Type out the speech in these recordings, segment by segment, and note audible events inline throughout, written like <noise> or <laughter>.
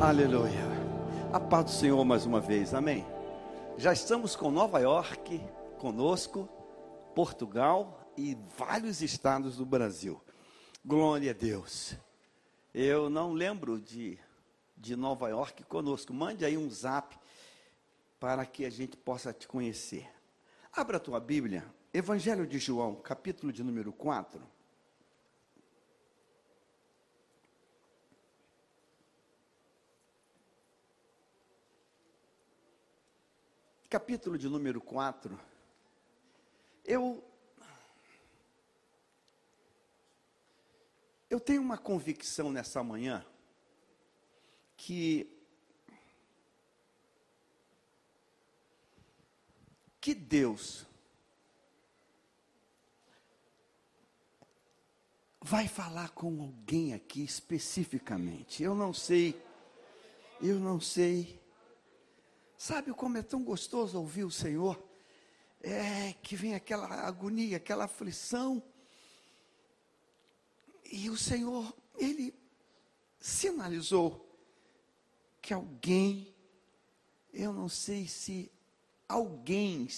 Aleluia. A paz do Senhor mais uma vez, amém. Já estamos com Nova York conosco, Portugal e vários estados do Brasil. Glória a Deus. Eu não lembro de, de Nova York conosco. Mande aí um zap para que a gente possa te conhecer. Abra a tua Bíblia, Evangelho de João, capítulo de número 4. Capítulo de número 4, eu eu tenho uma convicção nessa manhã que que Deus vai falar com alguém aqui especificamente. Eu não sei, eu não sei Sabe como é tão gostoso ouvir o Senhor? É que vem aquela agonia, aquela aflição. E o Senhor, Ele sinalizou que alguém, eu não sei se alguém,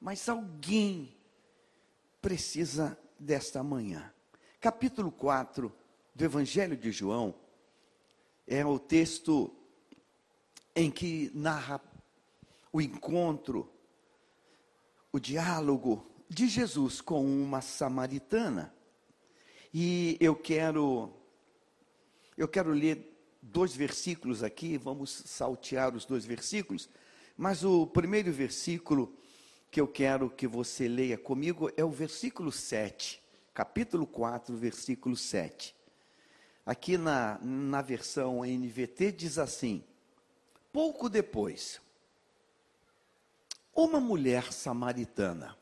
mas alguém precisa desta manhã. Capítulo 4 do Evangelho de João é o texto em que narra o encontro, o diálogo de Jesus com uma samaritana. E eu quero eu quero ler dois versículos aqui, vamos saltear os dois versículos, mas o primeiro versículo que eu quero que você leia comigo é o versículo 7, capítulo 4, versículo 7. Aqui na, na versão NVT diz assim: Pouco depois, uma mulher samaritana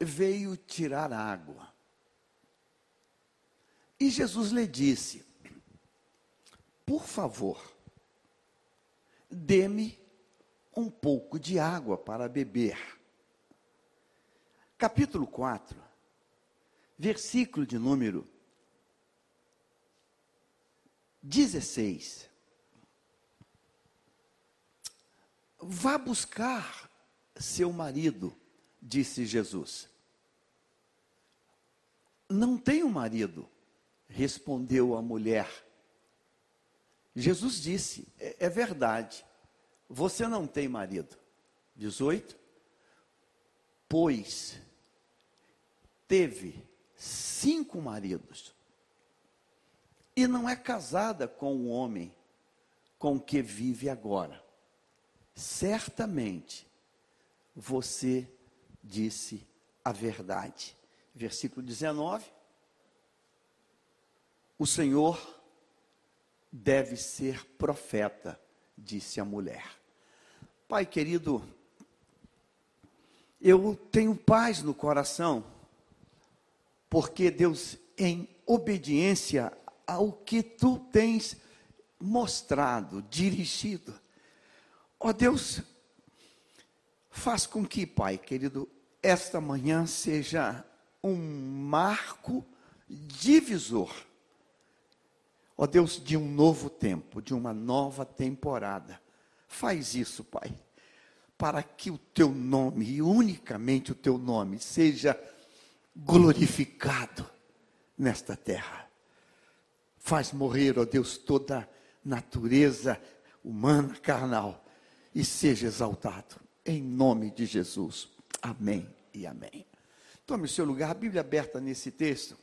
veio tirar água. E Jesus lhe disse: Por favor, dê-me um pouco de água para beber. Capítulo 4, versículo de número 16. Vá buscar seu marido, disse Jesus. Não tenho marido, respondeu a mulher. Jesus disse: é, é verdade, você não tem marido. 18. Pois teve cinco maridos e não é casada com o homem com que vive agora certamente você disse a verdade. Versículo 19. O Senhor deve ser profeta, disse a mulher. Pai querido, eu tenho paz no coração, porque Deus, em obediência ao que tu tens mostrado, dirigido, Ó oh Deus, faz com que, Pai querido, esta manhã seja um marco divisor. Ó oh Deus, de um novo tempo, de uma nova temporada. Faz isso, Pai, para que o teu nome, e unicamente o teu nome, seja glorificado nesta terra. Faz morrer, ó Deus, toda natureza humana, carnal e seja exaltado. Em nome de Jesus. Amém e amém. Tome o seu lugar, a Bíblia aberta nesse texto.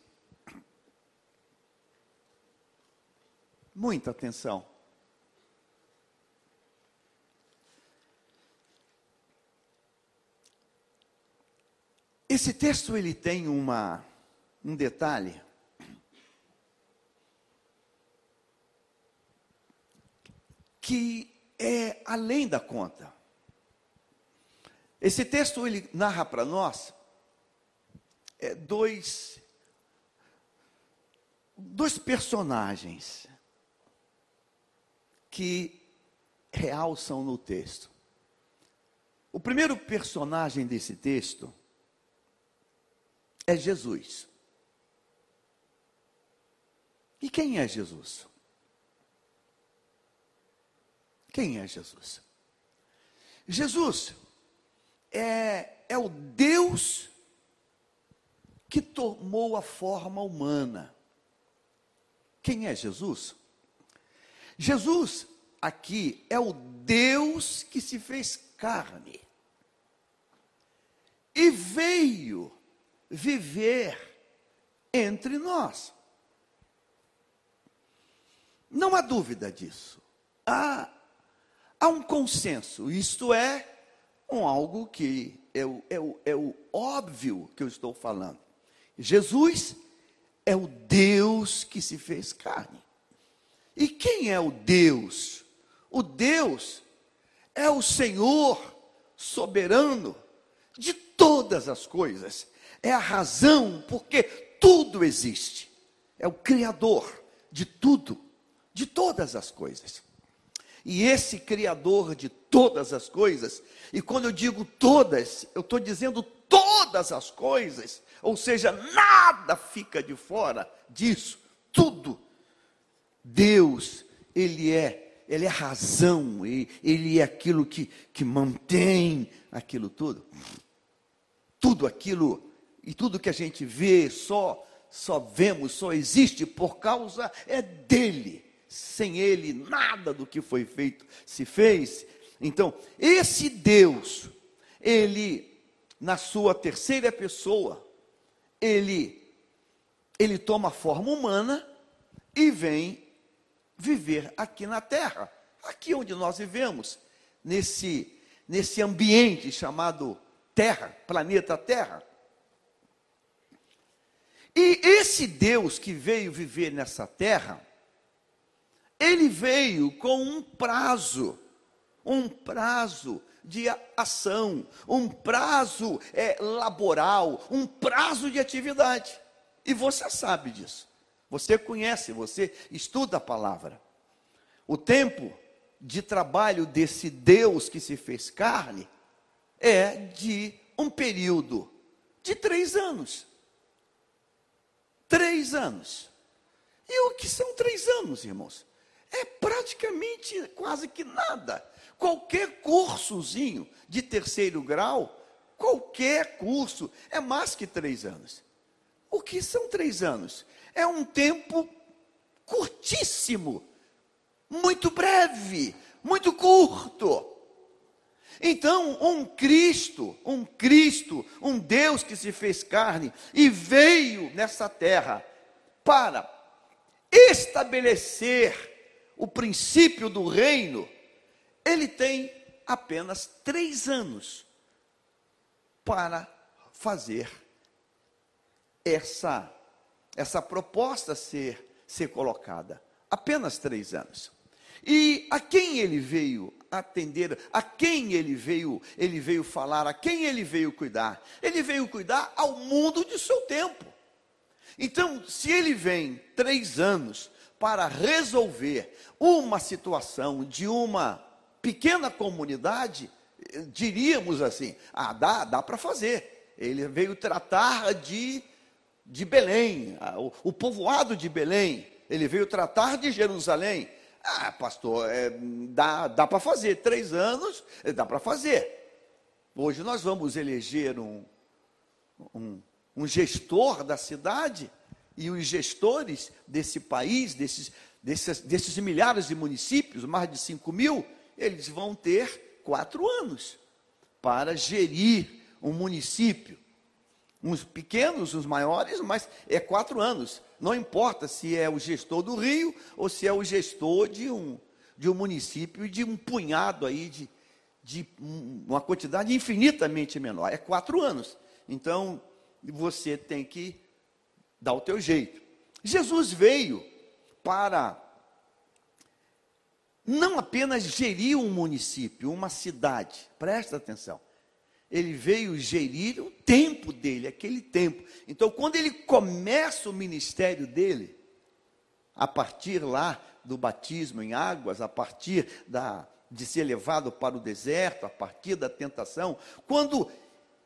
Muita atenção. Esse texto ele tem uma um detalhe que é além da conta. Esse texto ele narra para nós é, dois dois personagens que realçam no texto. O primeiro personagem desse texto é Jesus. E quem é Jesus? Quem é Jesus? Jesus é, é o Deus que tomou a forma humana. Quem é Jesus? Jesus aqui é o Deus que se fez carne e veio viver entre nós. Não há dúvida disso. Há, há um consenso, isto é, um algo que é o, é, o, é o óbvio que eu estou falando. Jesus é o Deus que se fez carne. E quem é o Deus? O Deus é o Senhor soberano de todas as coisas. É a razão porque tudo existe. É o Criador de tudo, de todas as coisas. E esse Criador de todas as coisas, e quando eu digo todas, eu estou dizendo todas as coisas, ou seja, nada fica de fora disso, tudo. Deus, Ele é, Ele é razão, Ele é aquilo que, que mantém aquilo tudo. Tudo aquilo, e tudo que a gente vê, só, só vemos, só existe por causa é dEle sem ele, nada do que foi feito se fez. Então, esse Deus, ele, na sua terceira pessoa, ele, ele toma forma humana e vem viver aqui na terra, aqui onde nós vivemos, nesse, nesse ambiente chamado Terra, planeta Terra. E esse Deus que veio viver nessa terra, ele veio com um prazo, um prazo de ação, um prazo é, laboral, um prazo de atividade. E você sabe disso. Você conhece, você estuda a palavra. O tempo de trabalho desse Deus que se fez carne é de um período de três anos. Três anos. E o que são três anos, irmãos? É praticamente quase que nada. Qualquer cursozinho de terceiro grau, qualquer curso, é mais que três anos. O que são três anos? É um tempo curtíssimo, muito breve, muito curto. Então, um Cristo, um Cristo, um Deus que se fez carne e veio nessa terra para estabelecer o princípio do reino, ele tem apenas três anos para fazer essa, essa proposta ser, ser colocada. Apenas três anos. E a quem ele veio atender, a quem ele veio, ele veio falar, a quem ele veio cuidar? Ele veio cuidar ao mundo de seu tempo. Então, se ele vem três anos para resolver uma situação de uma pequena comunidade, diríamos assim: ah, dá, dá para fazer. Ele veio tratar de, de Belém, o, o povoado de Belém, ele veio tratar de Jerusalém. Ah, pastor, é, dá, dá para fazer, três anos, é, dá para fazer. Hoje nós vamos eleger um, um, um gestor da cidade, e os gestores desse país, desses, desses, desses milhares de municípios, mais de 5 mil, eles vão ter quatro anos para gerir um município. Uns pequenos, uns maiores, mas é quatro anos. Não importa se é o gestor do Rio ou se é o gestor de um, de um município de um punhado aí de, de uma quantidade infinitamente menor. É quatro anos. Então, você tem que dá o teu jeito. Jesus veio para não apenas gerir um município, uma cidade, presta atenção. Ele veio gerir o tempo dele, aquele tempo. Então, quando ele começa o ministério dele, a partir lá do batismo em águas, a partir da, de ser levado para o deserto, a partir da tentação, quando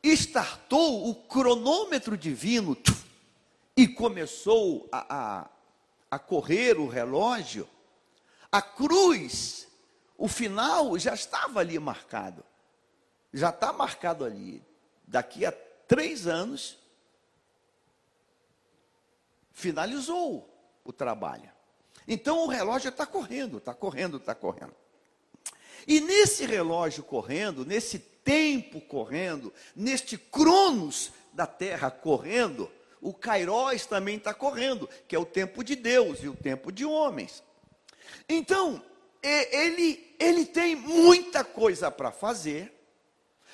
estartou o cronômetro divino, e começou a, a, a correr o relógio, a cruz, o final já estava ali marcado. Já está marcado ali. Daqui a três anos, finalizou o trabalho. Então o relógio está correndo, está correndo, está correndo. E nesse relógio correndo, nesse tempo correndo, neste cronos da terra correndo, o Kairos também está correndo, que é o tempo de Deus e o tempo de homens. Então, ele, ele tem muita coisa para fazer,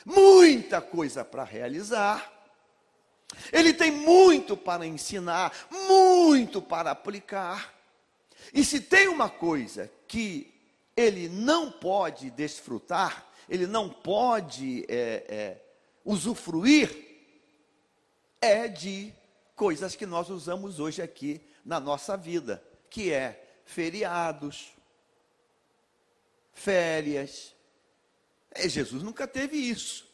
muita coisa para realizar, ele tem muito para ensinar, muito para aplicar. E se tem uma coisa que ele não pode desfrutar, ele não pode é, é, usufruir, é de coisas que nós usamos hoje aqui na nossa vida, que é feriados, férias. É, Jesus nunca teve isso.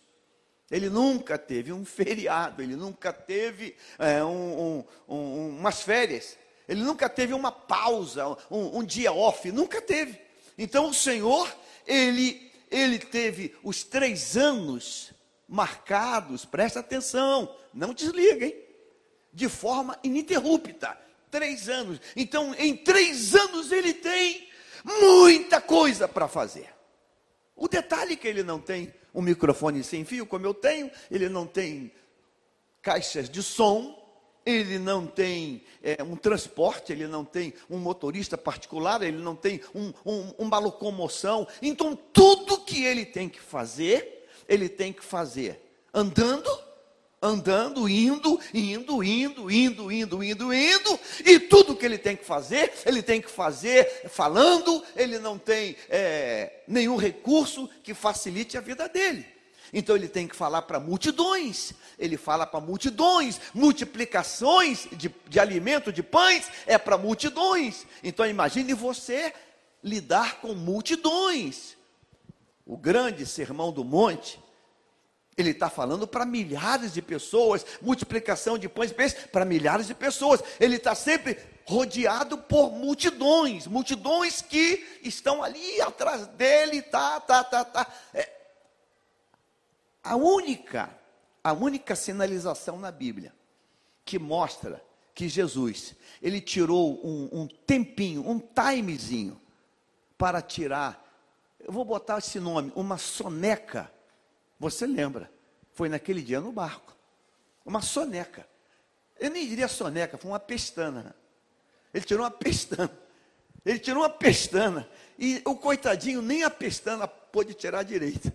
Ele nunca teve um feriado, ele nunca teve é, um, um, um, umas férias, ele nunca teve uma pausa, um, dia off, nunca teve. Então o Senhor, ele, ele teve os três anos marcados, presta atenção, não desliguem, de forma ininterrupta. Três anos. Então, em três anos ele tem muita coisa para fazer. O detalhe é que ele não tem um microfone sem fio, como eu tenho, ele não tem caixas de som, ele não tem é, um transporte, ele não tem um motorista particular, ele não tem um, um, uma locomoção. Então, tudo que ele tem que fazer, ele tem que fazer andando andando, indo, indo, indo, indo, indo, indo, indo, e tudo que ele tem que fazer, ele tem que fazer falando, ele não tem é, nenhum recurso que facilite a vida dele. Então ele tem que falar para multidões, ele fala para multidões, multiplicações de, de alimento, de pães, é para multidões. Então imagine você lidar com multidões. O grande sermão do monte ele está falando para milhares de pessoas, multiplicação de pães e peixes para milhares de pessoas. Ele está sempre rodeado por multidões, multidões que estão ali atrás dele, tá, tá, tá, tá. É, a única, a única sinalização na Bíblia que mostra que Jesus, ele tirou um, um tempinho, um timezinho, para tirar, eu vou botar esse nome, uma soneca você lembra? Foi naquele dia no barco. Uma soneca. Eu nem diria soneca, foi uma pestana. Ele tirou uma pestana. Ele tirou uma pestana. E o coitadinho nem a pestana pôde tirar direito.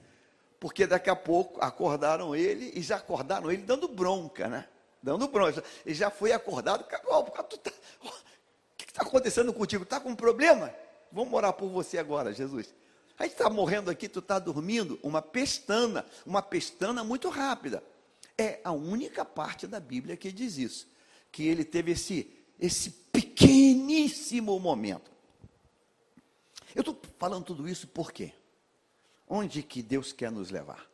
Porque daqui a pouco acordaram ele e já acordaram ele dando bronca, né? Dando bronca. Ele já foi acordado. O que está acontecendo contigo? Está com um problema? Vamos morar por você agora, Jesus. A gente está morrendo aqui, tu está dormindo, uma pestana, uma pestana muito rápida. É a única parte da Bíblia que diz isso, que ele teve esse, esse pequeníssimo momento. Eu estou falando tudo isso por quê? Onde que Deus quer nos levar?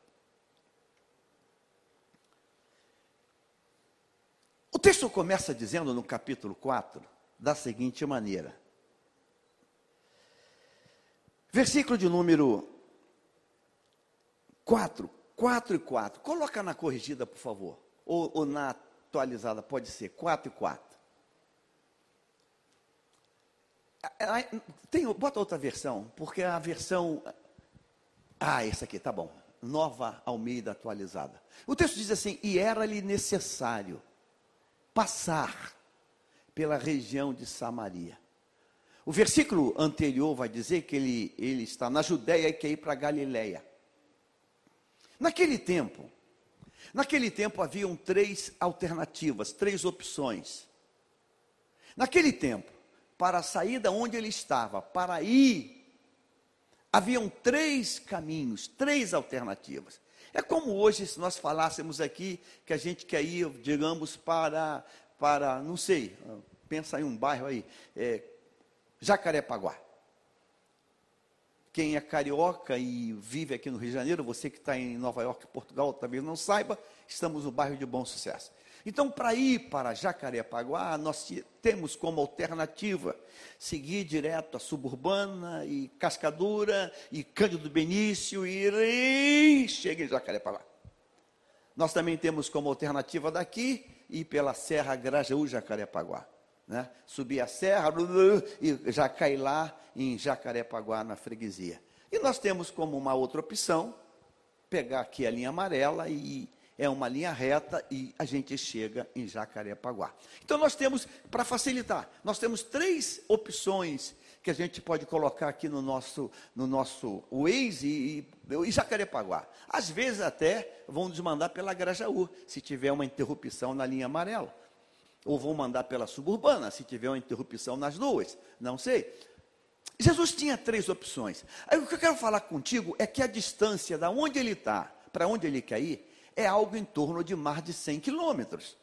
O texto começa dizendo no capítulo 4, da seguinte maneira: Versículo de número 4, 4 e 4. Coloca na corrigida, por favor. Ou, ou na atualizada, pode ser 4 e 4. Tem, bota outra versão, porque a versão. Ah, essa aqui, tá bom. Nova Almeida atualizada. O texto diz assim: E era-lhe necessário passar pela região de Samaria. O versículo anterior vai dizer que ele, ele está na Judéia e quer ir para Galiléia. Naquele tempo, naquele tempo haviam três alternativas, três opções. Naquele tempo, para sair da onde ele estava, para ir, haviam três caminhos, três alternativas. É como hoje, se nós falássemos aqui que a gente quer ir, digamos, para, para não sei, pensa em um bairro aí, é, Jacarepaguá. Quem é carioca e vive aqui no Rio de Janeiro, você que está em Nova York, Portugal, talvez não saiba, estamos no bairro de Bom Sucesso. Então, para ir para Jacarepaguá, nós temos como alternativa seguir direto a Suburbana e Cascadura e Cândido Benício e, chega em Jacarepaguá. Nós também temos como alternativa daqui ir pela Serra Grajaú Jacarepaguá. Né? Subir a serra e já cair lá em Jacarepaguá, na freguesia. E nós temos como uma outra opção pegar aqui a linha amarela e é uma linha reta e a gente chega em Jacarepaguá. Então nós temos, para facilitar, nós temos três opções que a gente pode colocar aqui no nosso, no nosso Waze e, e Jacarepaguá. Às vezes até vão nos mandar pela Grajaú, se tiver uma interrupção na linha amarela. Ou vão mandar pela suburbana, se tiver uma interrupção nas duas. Não sei. Jesus tinha três opções. Aí o que eu quero falar contigo é que a distância da onde ele está para onde ele quer ir é algo em torno de mais de 100 quilômetros.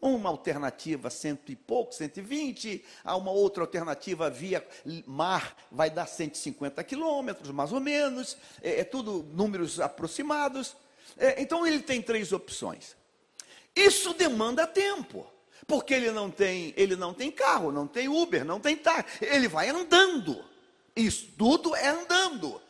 Uma alternativa cento e pouco, 120, há uma outra alternativa via mar, vai dar 150 quilômetros, mais ou menos, é, é tudo números aproximados. É, então ele tem três opções. Isso demanda tempo, porque ele não tem, ele não tem carro, não tem Uber, não tem táxi, ele vai andando. Isso tudo é andando.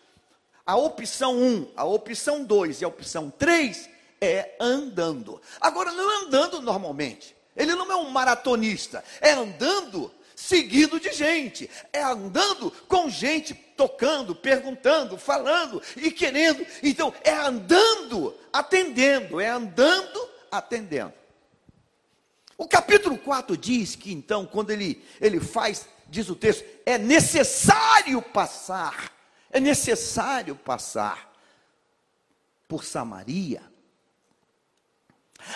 A opção 1, um, a opção 2 e a opção 3 é andando. Agora, não é andando normalmente. Ele não é um maratonista. É andando seguido de gente. É andando com gente tocando, perguntando, falando e querendo. Então, é andando, atendendo. É andando, atendendo. O capítulo 4 diz que então, quando ele, ele faz, diz o texto, é necessário passar, é necessário passar por Samaria.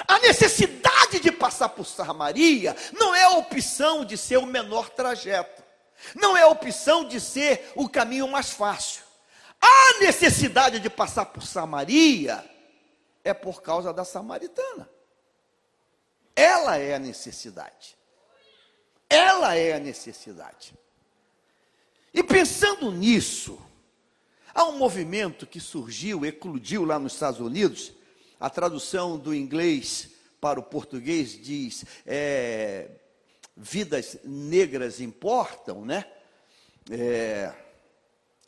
A necessidade de passar por Samaria não é a opção de ser o menor trajeto, não é a opção de ser o caminho mais fácil. A necessidade de passar por Samaria é por causa da samaritana. Ela é a necessidade. Ela é a necessidade. E pensando nisso, há um movimento que surgiu, eclodiu lá nos Estados Unidos, a tradução do inglês para o português diz: é, vidas negras importam, né? É,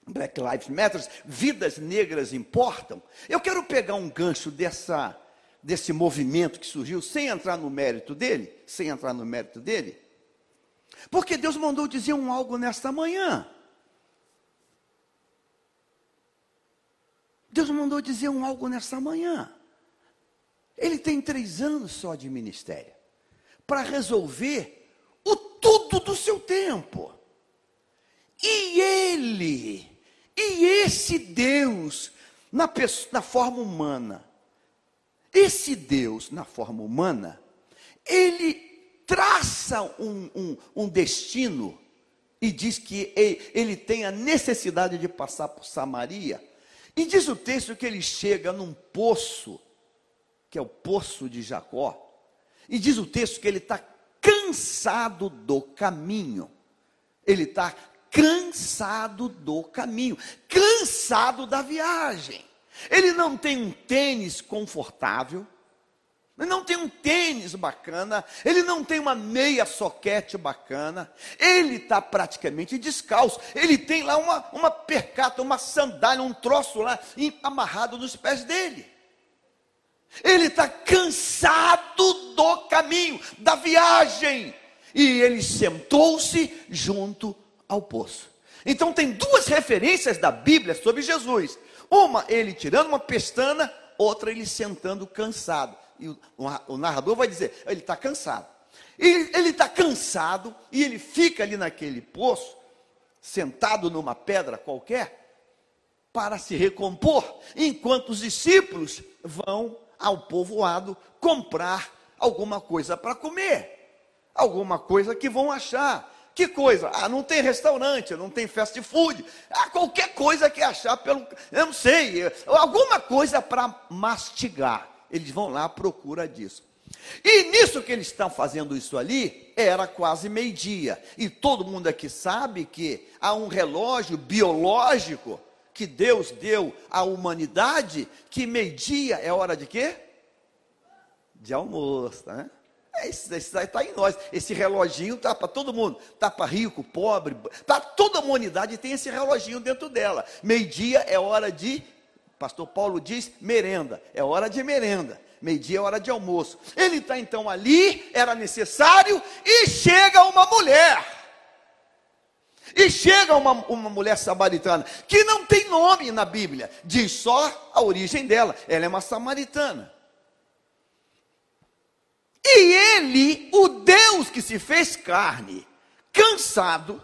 Black Lives Matter, vidas negras importam. Eu quero pegar um gancho dessa, desse movimento que surgiu, sem entrar no mérito dele, sem entrar no mérito dele, porque Deus mandou dizer um algo nesta manhã. Deus mandou dizer um algo nesta manhã. Ele tem três anos só de ministério para resolver o tudo do seu tempo. E ele, e esse Deus, na, na forma humana, esse Deus na forma humana, ele traça um, um, um destino e diz que ele, ele tem a necessidade de passar por Samaria. E diz o texto que ele chega num poço que é o poço de Jacó, e diz o texto que ele está cansado do caminho. Ele está cansado do caminho, cansado da viagem. Ele não tem um tênis confortável, ele não tem um tênis bacana, ele não tem uma meia soquete bacana, ele está praticamente descalço, ele tem lá uma, uma percata, uma sandália, um troço lá amarrado nos pés dele. Ele está cansado do caminho, da viagem. E ele sentou-se junto ao poço. Então tem duas referências da Bíblia sobre Jesus. Uma, ele tirando uma pestana, outra, ele sentando cansado. E o, o narrador vai dizer: ele está cansado. E ele está cansado e ele fica ali naquele poço, sentado numa pedra qualquer, para se recompor, enquanto os discípulos vão ao povoado comprar alguma coisa para comer, alguma coisa que vão achar. Que coisa? Ah, não tem restaurante, não tem fast food. Ah, qualquer coisa que achar pelo. Eu não sei, alguma coisa para mastigar. Eles vão lá à procura disso. E nisso que eles estão fazendo isso ali, era quase meio-dia. E todo mundo aqui sabe que há um relógio biológico que Deus deu à humanidade, que meio-dia é hora de quê? De almoço, né? É, isso está em nós. Esse reloginho está para todo mundo. Está para rico, pobre. Para toda a humanidade tem esse reloginho dentro dela. Meio-dia é hora de, pastor Paulo diz, merenda. É hora de merenda. Meio-dia é hora de almoço. Ele está então ali, era necessário, e chega uma mulher. E chega uma, uma mulher samaritana, que não tem nome na Bíblia, diz só a origem dela. Ela é uma samaritana. E ele, o Deus que se fez carne, cansado,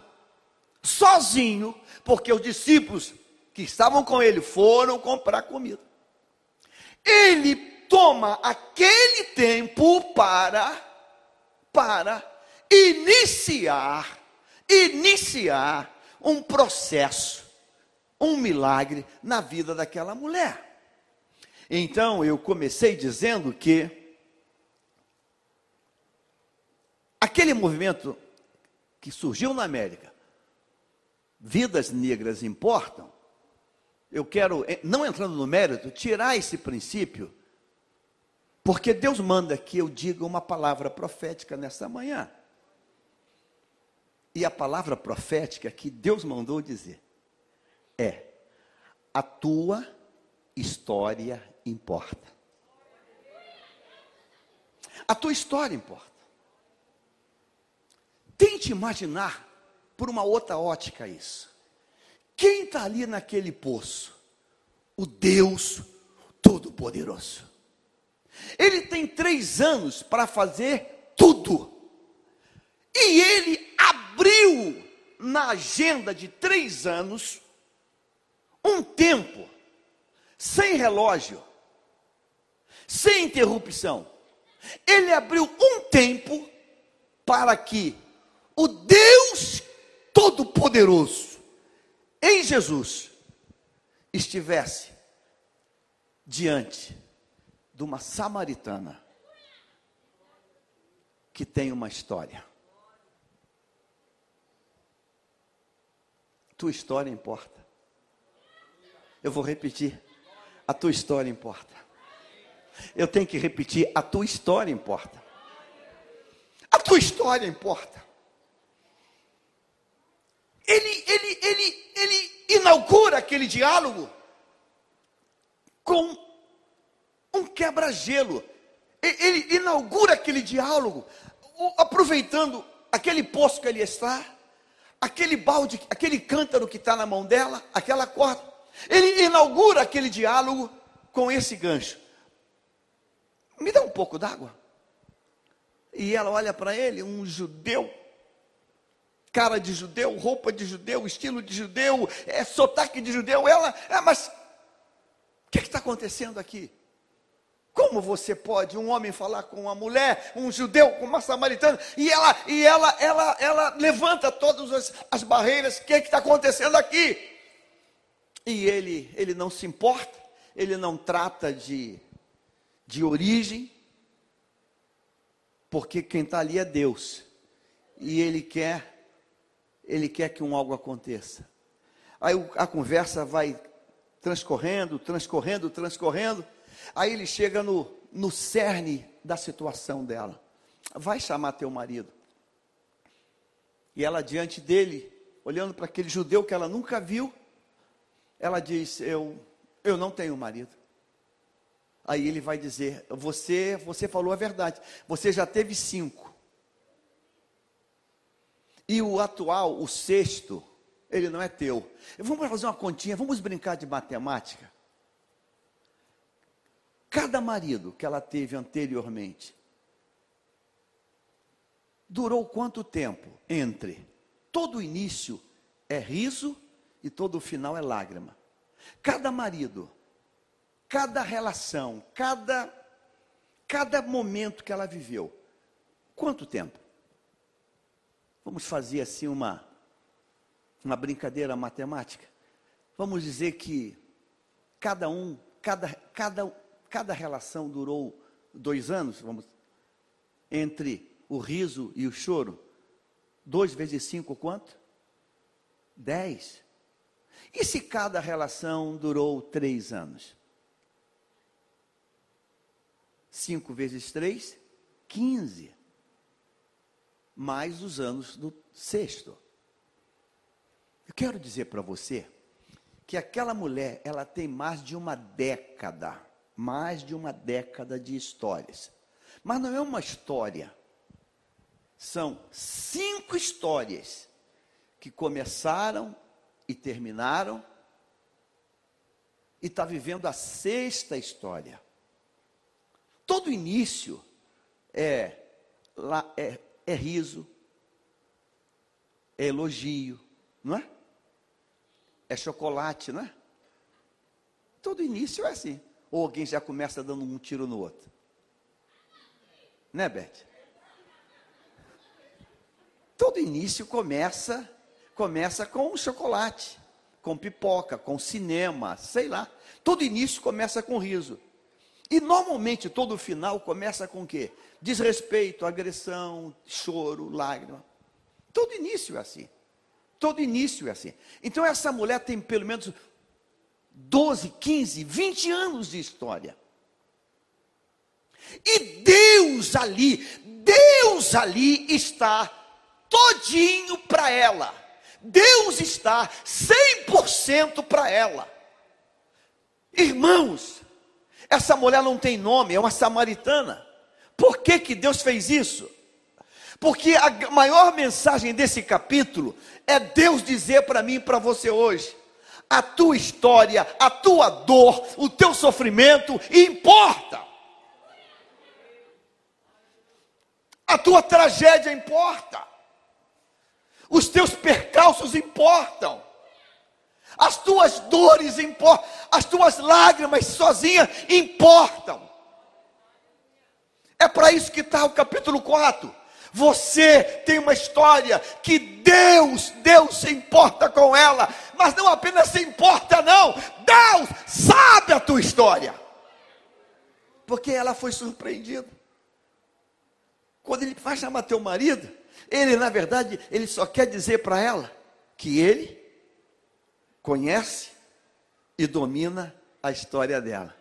sozinho, porque os discípulos que estavam com ele foram comprar comida. Ele toma aquele tempo para para iniciar iniciar um processo, um milagre na vida daquela mulher. Então eu comecei dizendo que aquele movimento que surgiu na América, vidas negras importam, eu quero, eh, não entrando no mérito, tirar esse princípio, porque Deus manda que eu diga uma palavra profética nessa manhã. E a palavra profética que Deus mandou dizer é: a tua história importa. A tua história importa. Tente imaginar por uma outra ótica isso. Quem está ali naquele poço? O Deus Todo-Poderoso. Ele tem três anos para fazer tudo. E ele abriu na agenda de três anos um tempo, sem relógio, sem interrupção. Ele abriu um tempo para que o Deus Todo-Poderoso, em Jesus, estivesse diante de uma samaritana que tem uma história. Tua história importa. Eu vou repetir. A tua história importa. Eu tenho que repetir. A tua história importa. A tua história importa. Ele, ele, ele, ele inaugura aquele diálogo com um quebra-gelo. Ele inaugura aquele diálogo, aproveitando aquele poço que ele está, aquele balde, aquele cântaro que está na mão dela, aquela corda. Ele inaugura aquele diálogo com esse gancho. Me dá um pouco d'água. E ela olha para ele, um judeu, cara de judeu, roupa de judeu, estilo de judeu, é sotaque de judeu. Ela, é, mas o que está acontecendo aqui? Como você pode um homem falar com uma mulher, um judeu com uma samaritana, e ela, e ela, ela, ela levanta todas as, as barreiras, o que é está acontecendo aqui? E ele, ele não se importa, ele não trata de, de origem, porque quem está ali é Deus, e ele quer, ele quer que um algo aconteça. Aí a conversa vai transcorrendo, transcorrendo, transcorrendo, Aí ele chega no, no cerne da situação dela. Vai chamar teu marido. E ela diante dele, olhando para aquele judeu que ela nunca viu, ela diz: "Eu eu não tenho marido". Aí ele vai dizer: "Você você falou a verdade. Você já teve cinco. E o atual, o sexto, ele não é teu. Vamos fazer uma continha, vamos brincar de matemática. Cada marido que ela teve anteriormente durou quanto tempo entre todo início é riso e todo final é lágrima? Cada marido, cada relação, cada cada momento que ela viveu, quanto tempo? Vamos fazer assim uma uma brincadeira matemática. Vamos dizer que cada um, cada cada cada relação durou dois anos, vamos, entre o riso e o choro. Dois vezes cinco, quanto? Dez. E se cada relação durou três anos? Cinco vezes três, quinze. Mais os anos do sexto. Eu quero dizer para você que aquela mulher, ela tem mais de uma década, mais de uma década de histórias. Mas não é uma história. São cinco histórias que começaram e terminaram e está vivendo a sexta história. Todo início é, é, é riso, é elogio, não é? É chocolate, não é? Todo início é assim. Ou alguém já começa dando um tiro no outro. Né, Beth? Todo início começa começa com chocolate, com pipoca, com cinema, sei lá. Todo início começa com riso. E normalmente todo final começa com o quê? Desrespeito, agressão, choro, lágrima. Todo início é assim. Todo início é assim. Então essa mulher tem pelo menos 12, 15, 20 anos de história. E Deus ali, Deus ali está todinho para ela. Deus está 100% para ela. Irmãos, essa mulher não tem nome, é uma samaritana. Por que, que Deus fez isso? Porque a maior mensagem desse capítulo é Deus dizer para mim e para você hoje: a tua história, a tua dor, o teu sofrimento importa. A tua tragédia importa. Os teus percalços importam. As tuas dores importam, as tuas lágrimas sozinha importam. É para isso que está o capítulo 4. Você tem uma história que Deus, Deus se importa com ela, mas não apenas se importa, não, Deus sabe a tua história, porque ela foi surpreendida. Quando ele vai chamar teu marido, ele na verdade, ele só quer dizer para ela que ele conhece e domina a história dela.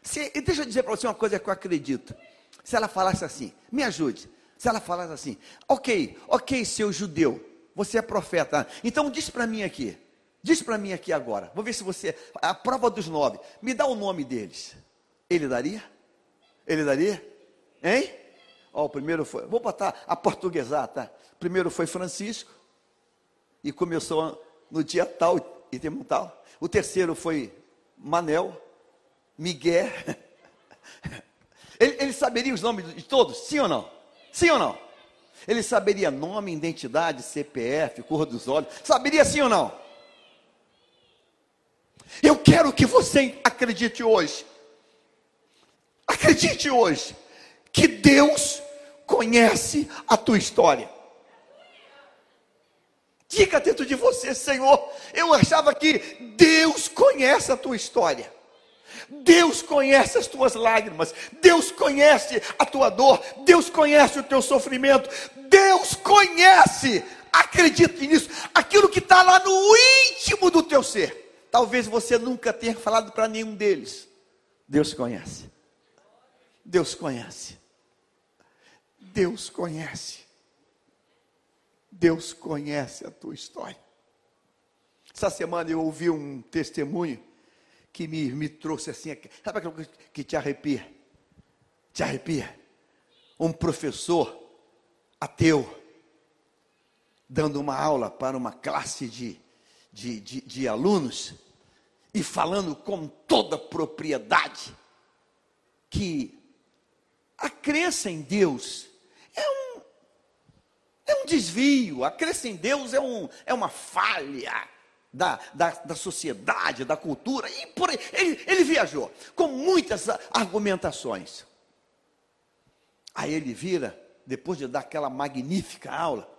Se, e deixa eu dizer para você uma coisa que eu acredito. Se ela falasse assim, me ajude. Se ela falasse assim, ok, ok, seu judeu, você é profeta. Então diz para mim aqui, diz para mim aqui agora. Vou ver se você, a prova dos nove, me dá o nome deles. Ele daria? Ele daria? Hein? Ó, o primeiro foi, vou botar a portuguesar, tá? Primeiro foi Francisco, e começou no dia tal e tem um tal. O terceiro foi Manel, Miguel. <laughs> Ele, ele saberia os nomes de todos? Sim ou não? Sim ou não? Ele saberia nome, identidade, CPF, cor dos olhos. Saberia sim ou não? Eu quero que você acredite hoje. Acredite hoje que Deus conhece a tua história. Diga dentro de você, Senhor, eu achava que Deus conhece a tua história. Deus conhece as tuas lágrimas, Deus conhece a tua dor, Deus conhece o teu sofrimento, Deus conhece, acredite nisso, aquilo que está lá no íntimo do teu ser. Talvez você nunca tenha falado para nenhum deles. Deus conhece. Deus conhece. Deus conhece. Deus conhece a tua história. Essa semana eu ouvi um testemunho que me, me trouxe assim, sabe aquela que te arrepia? Te arrepia? Um professor ateu dando uma aula para uma classe de, de, de, de alunos e falando com toda propriedade que a crença em Deus é um, é um desvio, a crença em Deus é, um, é uma falha da, da, da sociedade, da cultura, e por. Ele, ele viajou com muitas argumentações. Aí ele vira, depois de dar aquela magnífica aula,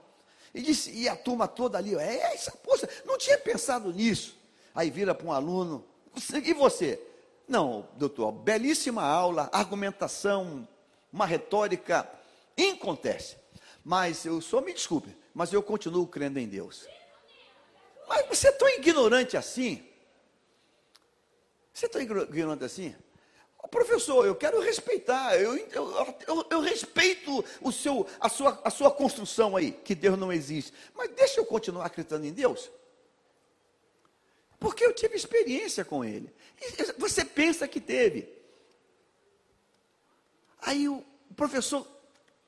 e disse, e a turma toda ali, é, essa, poxa, não tinha pensado nisso. Aí vira para um aluno, e você? Não, doutor, belíssima aula, argumentação, uma retórica inconteste. Mas eu só me desculpe, mas eu continuo crendo em Deus. Mas você é tão ignorante assim? Você é tão ignorante assim? Professor, eu quero respeitar, eu, eu, eu, eu, respeito o seu, a, sua, a sua construção aí, que Deus não existe. Mas deixa eu continuar acreditando em Deus. Porque eu tive experiência com ele. E você pensa que teve. Aí o professor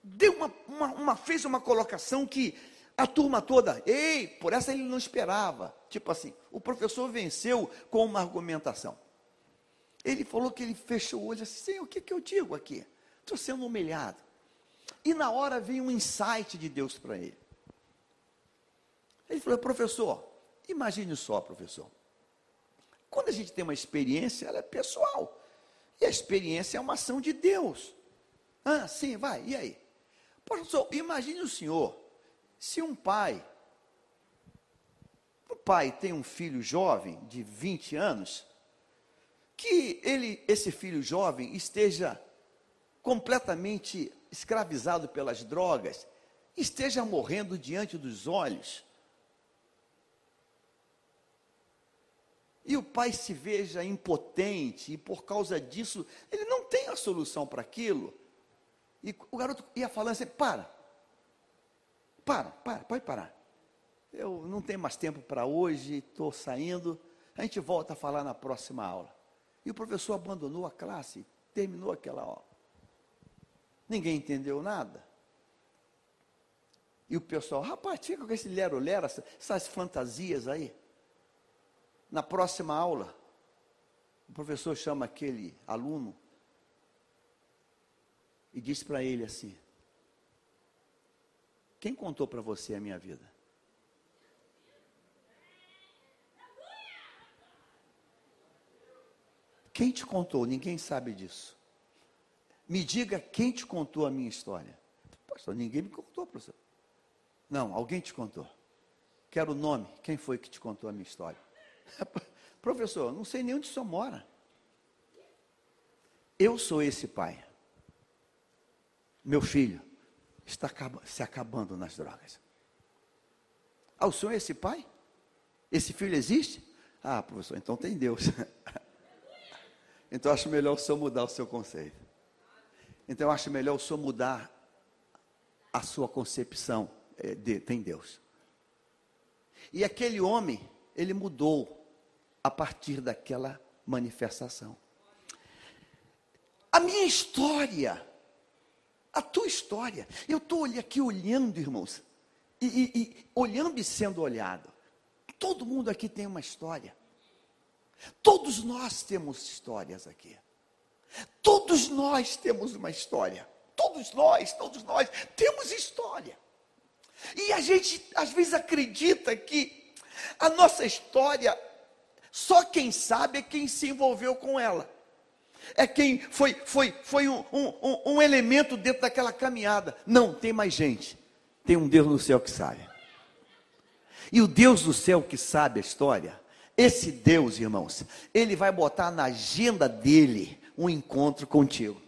deu uma, uma, uma, fez uma colocação que a turma toda, ei, por essa ele não esperava. Tipo assim, o professor venceu com uma argumentação. Ele falou que ele fechou o olho assim, o que, que eu digo aqui? Estou sendo humilhado. E na hora veio um insight de Deus para ele. Ele falou, professor, imagine só, professor. Quando a gente tem uma experiência, ela é pessoal. E a experiência é uma ação de Deus. Ah, sim, vai, e aí? Professor, imagine o senhor, se um pai, o pai tem um filho jovem de 20 anos, que ele, esse filho jovem, esteja completamente escravizado pelas drogas, esteja morrendo diante dos olhos. E o pai se veja impotente, e por causa disso, ele não tem a solução para aquilo. E o garoto ia falando assim: para, para, para, pode parar. Eu não tenho mais tempo para hoje, estou saindo. A gente volta a falar na próxima aula. E o professor abandonou a classe, terminou aquela aula. Ninguém entendeu nada. E o pessoal, rapaz, fica com esse lero-lero, essas fantasias aí. Na próxima aula, o professor chama aquele aluno e diz para ele assim: Quem contou para você a minha vida? Quem te contou? Ninguém sabe disso. Me diga quem te contou a minha história. Pastor, ninguém me contou, professor. Não, alguém te contou. Quero o nome. Quem foi que te contou a minha história? <laughs> professor, não sei nem onde o senhor mora. Eu sou esse pai. Meu filho está se acabando nas drogas. Ah, o senhor é esse pai? Esse filho existe? Ah, professor, então tem Deus. <laughs> Então acho melhor o senhor mudar o seu conceito. Então acho melhor o senhor mudar a sua concepção é, de tem Deus. E aquele homem, ele mudou a partir daquela manifestação. A minha história, a tua história, eu estou aqui olhando, irmãos, e, e, e olhando e sendo olhado. Todo mundo aqui tem uma história. Todos nós temos histórias aqui. Todos nós temos uma história. Todos nós, todos nós temos história. E a gente às vezes acredita que a nossa história, só quem sabe é quem se envolveu com ela. É quem foi, foi, foi um, um, um elemento dentro daquela caminhada. Não, tem mais gente. Tem um Deus no céu que sabe. E o Deus do céu que sabe a história, esse Deus, irmãos, ele vai botar na agenda dele um encontro contigo.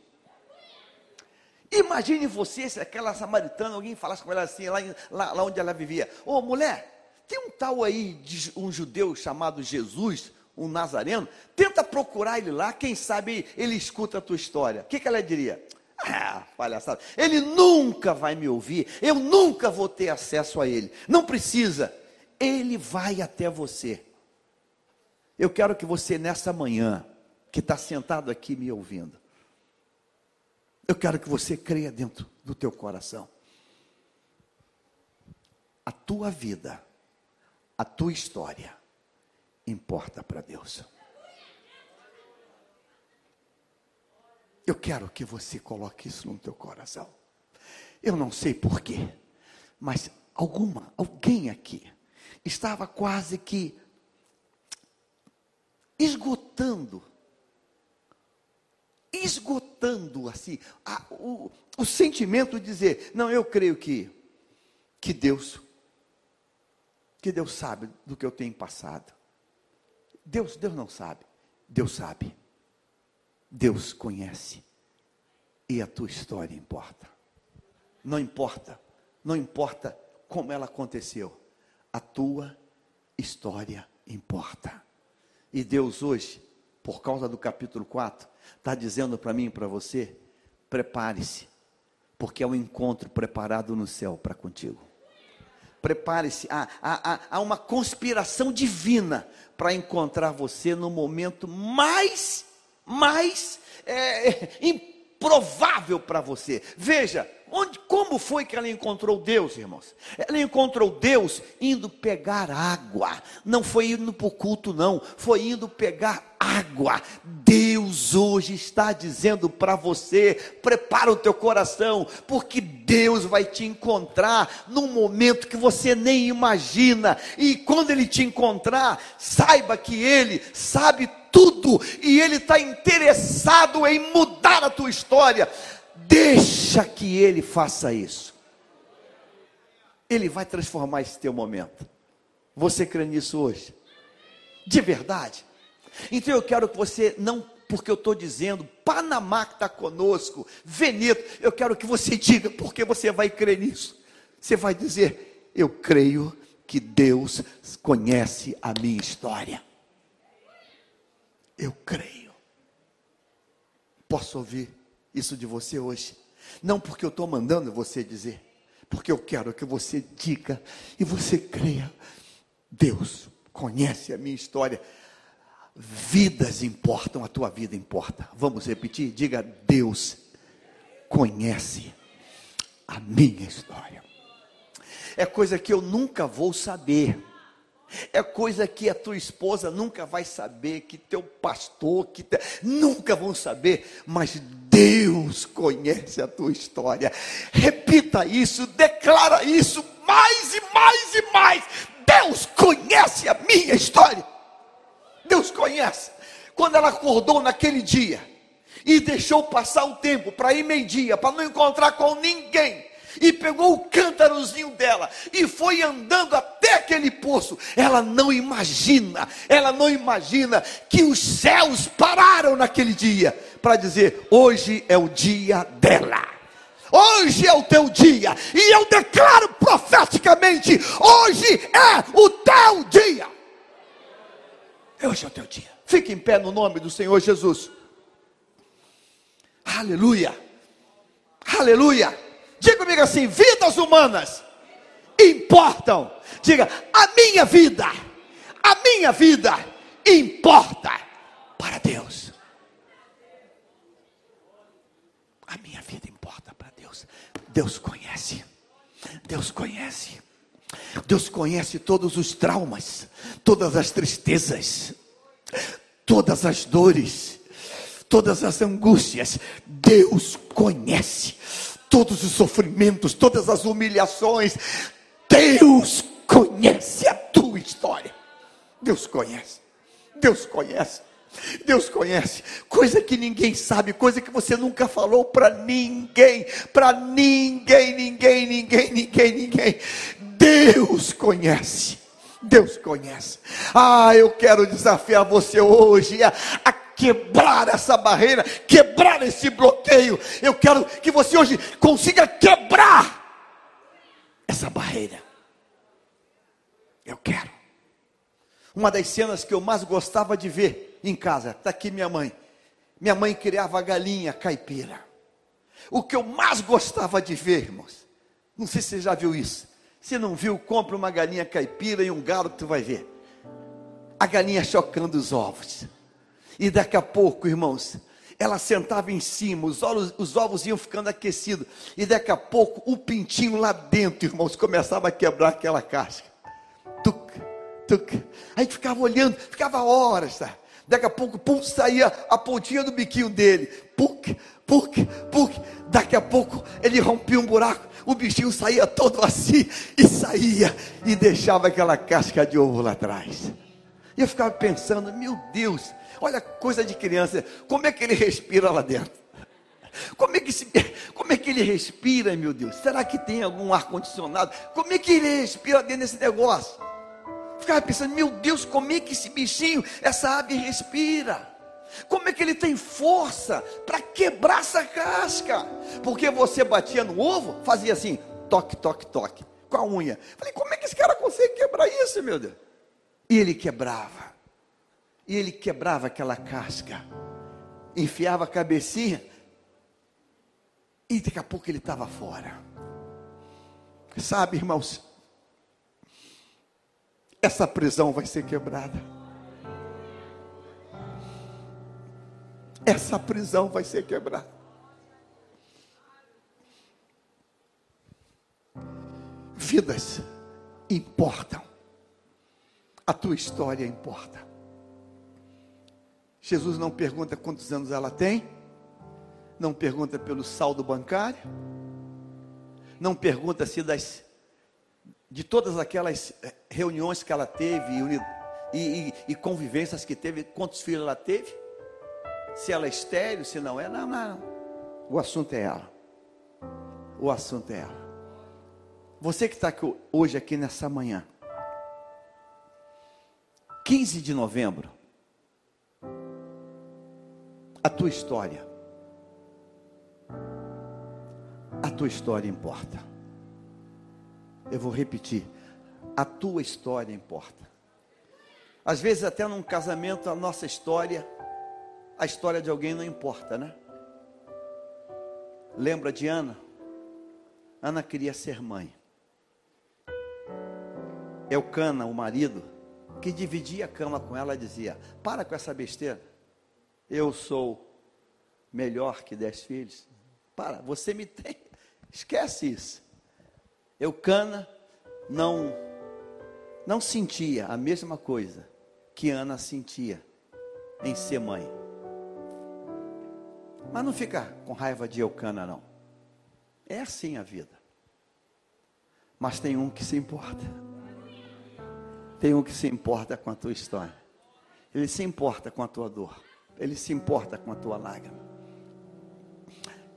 Imagine você se aquela samaritana, alguém falasse com ela assim, lá, lá, lá onde ela vivia: Ô oh, mulher, tem um tal aí, um judeu chamado Jesus, um nazareno, tenta procurar ele lá, quem sabe ele escuta a tua história. O que, que ela diria? Ah, palhaçada. Ele nunca vai me ouvir, eu nunca vou ter acesso a ele. Não precisa. Ele vai até você. Eu quero que você, nessa manhã, que está sentado aqui me ouvindo, eu quero que você creia dentro do teu coração. A tua vida, a tua história, importa para Deus. Eu quero que você coloque isso no teu coração. Eu não sei porquê, mas alguma, alguém aqui estava quase que esgotando, esgotando assim, a, o, o sentimento de dizer, não, eu creio que, que Deus, que Deus sabe do que eu tenho passado. Deus, Deus não sabe, Deus sabe. Deus conhece. E a tua história importa. Não importa, não importa como ela aconteceu. A tua história importa. E Deus hoje por causa do capítulo 4, está dizendo para mim e para você: prepare-se, porque é um encontro preparado no céu para contigo. Prepare-se, há, há, há uma conspiração divina para encontrar você no momento mais, mais é, improvável para você. Veja, Onde, como foi que ela encontrou Deus, irmãos? Ela encontrou Deus indo pegar água. Não foi indo para o culto, não. Foi indo pegar água. Deus hoje está dizendo para você: prepara o teu coração, porque Deus vai te encontrar num momento que você nem imagina. E quando Ele te encontrar, saiba que Ele sabe tudo e Ele está interessado em mudar a tua história. Deixa que Ele faça isso. Ele vai transformar esse teu momento. Você crê nisso hoje? De verdade? Então eu quero que você não porque eu estou dizendo, Panamá que está conosco, Veneto, eu quero que você <laughs> diga, porque você vai crer nisso. Você vai dizer, eu creio que Deus conhece a minha história. Eu creio. Posso ouvir? isso de você hoje. Não porque eu estou mandando você dizer, porque eu quero que você diga e você creia. Deus conhece a minha história. Vidas importam, a tua vida importa. Vamos repetir? Diga: Deus conhece a minha história. É coisa que eu nunca vou saber. É coisa que a tua esposa nunca vai saber, que teu pastor, que te... nunca vão saber, mas Deus conhece a tua história. Repita isso, declara isso mais e mais e mais. Deus conhece a minha história. Deus conhece. Quando ela acordou naquele dia e deixou passar o tempo para ir meio-dia, para não encontrar com ninguém, e pegou o cântarozinho dela e foi andando até aquele poço. Ela não imagina, ela não imagina que os céus pararam naquele dia para dizer: hoje é o dia dela. Hoje é o teu dia, e eu declaro profeticamente: hoje é o teu dia. Hoje é o teu dia. Fique em pé no nome do Senhor Jesus. Aleluia. Aleluia. Diga comigo assim: vidas humanas importam. Diga, a minha vida, a minha vida importa para Deus. A minha vida importa para Deus. Deus conhece. Deus conhece. Deus conhece todos os traumas, todas as tristezas, todas as dores, todas as angústias. Deus conhece todos os sofrimentos, todas as humilhações. Deus conhece a tua história. Deus conhece. Deus conhece. Deus conhece, coisa que ninguém sabe, coisa que você nunca falou para ninguém, para ninguém, ninguém, ninguém, ninguém, ninguém. Deus conhece. Deus conhece. Ah, eu quero desafiar você hoje a, a quebrar essa barreira, quebrar esse bloqueio. Eu quero que você hoje consiga quebrar essa barreira. Eu quero. Uma das cenas que eu mais gostava de ver em casa, está aqui minha mãe. Minha mãe criava galinha caipira. O que eu mais gostava de ver, irmãos, não sei se você já viu isso. Se não viu, compra uma galinha caipira e um galo que tu vai ver. A galinha chocando os ovos. E daqui a pouco, irmãos, ela sentava em cima, os ovos, os ovos iam ficando aquecidos. E daqui a pouco, o pintinho lá dentro, irmãos, começava a quebrar aquela casca. Tuc, tuc. A gente ficava olhando, ficava horas, tá? Daqui a pouco, pum, saía a pontinha do biquinho dele. Puc, puc, puc. Daqui a pouco, ele rompia um buraco. O bichinho saía todo assim e saía e deixava aquela casca de ovo lá atrás. E eu ficava pensando, meu Deus, Olha, coisa de criança. Como é que ele respira lá dentro? Como é que, se, como é que ele respira, meu Deus? Será que tem algum ar-condicionado? Como é que ele respira dentro desse negócio? Ficava pensando, meu Deus, como é que esse bichinho, essa ave respira? Como é que ele tem força para quebrar essa casca? Porque você batia no ovo, fazia assim, toque, toque, toque, com a unha. Falei, como é que esse cara consegue quebrar isso, meu Deus? E ele quebrava. E ele quebrava aquela casca, enfiava a cabecinha, e daqui a pouco ele estava fora. Sabe, irmãos, essa prisão vai ser quebrada. Essa prisão vai ser quebrada. Vidas importam. A tua história importa. Jesus não pergunta quantos anos ela tem, não pergunta pelo saldo bancário, não pergunta se das de todas aquelas eh, reuniões que ela teve e, e, e, convivências que teve, quantos filhos ela teve, se ela é estéreo, se não é, não, não, não. O assunto é ela. O assunto é ela. Você que está hoje aqui nessa manhã, 15 de novembro, a tua história, a tua história importa. Eu vou repetir, a tua história importa. Às vezes, até num casamento, a nossa história, a história de alguém não importa, né? Lembra de Ana? Ana queria ser mãe. Eucana, o marido, que dividia a cama com ela, dizia: Para com essa besteira. Eu sou melhor que dez filhos. Para, você me tem. Esquece isso. Eucana não não sentia a mesma coisa que Ana sentia em ser mãe. Mas não fica com raiva de Eucana, não. É assim a vida. Mas tem um que se importa. Tem um que se importa com a tua história. Ele se importa com a tua dor. Ele se importa com a tua lágrima.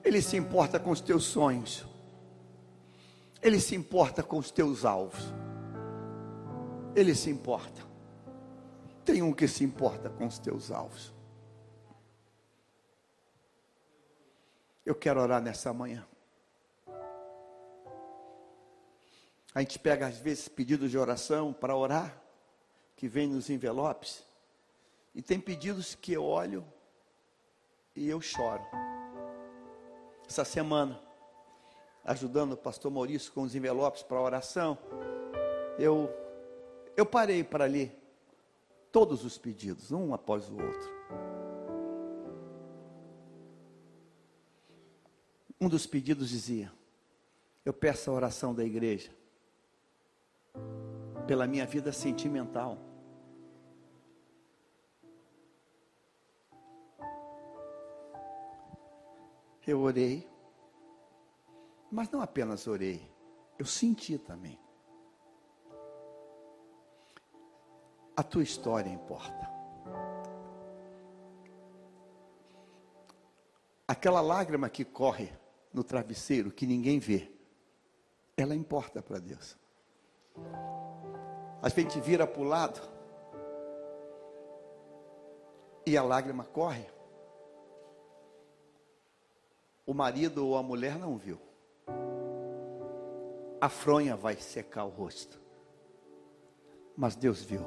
Ele se importa com os teus sonhos. Ele se importa com os teus alvos. Ele se importa. Tem um que se importa com os teus alvos. Eu quero orar nessa manhã. A gente pega às vezes pedidos de oração para orar, que vem nos envelopes, e tem pedidos que eu olho e eu choro. Essa semana, ajudando o pastor Maurício com os envelopes para oração, eu, eu parei para ler todos os pedidos, um após o outro. Um dos pedidos dizia: Eu peço a oração da igreja pela minha vida sentimental. Eu orei mas não apenas orei, eu senti também. A tua história importa. Aquela lágrima que corre no travesseiro que ninguém vê, ela importa para Deus. A gente vira para o lado e a lágrima corre. O marido ou a mulher não viu a fronha vai secar o rosto. Mas Deus viu.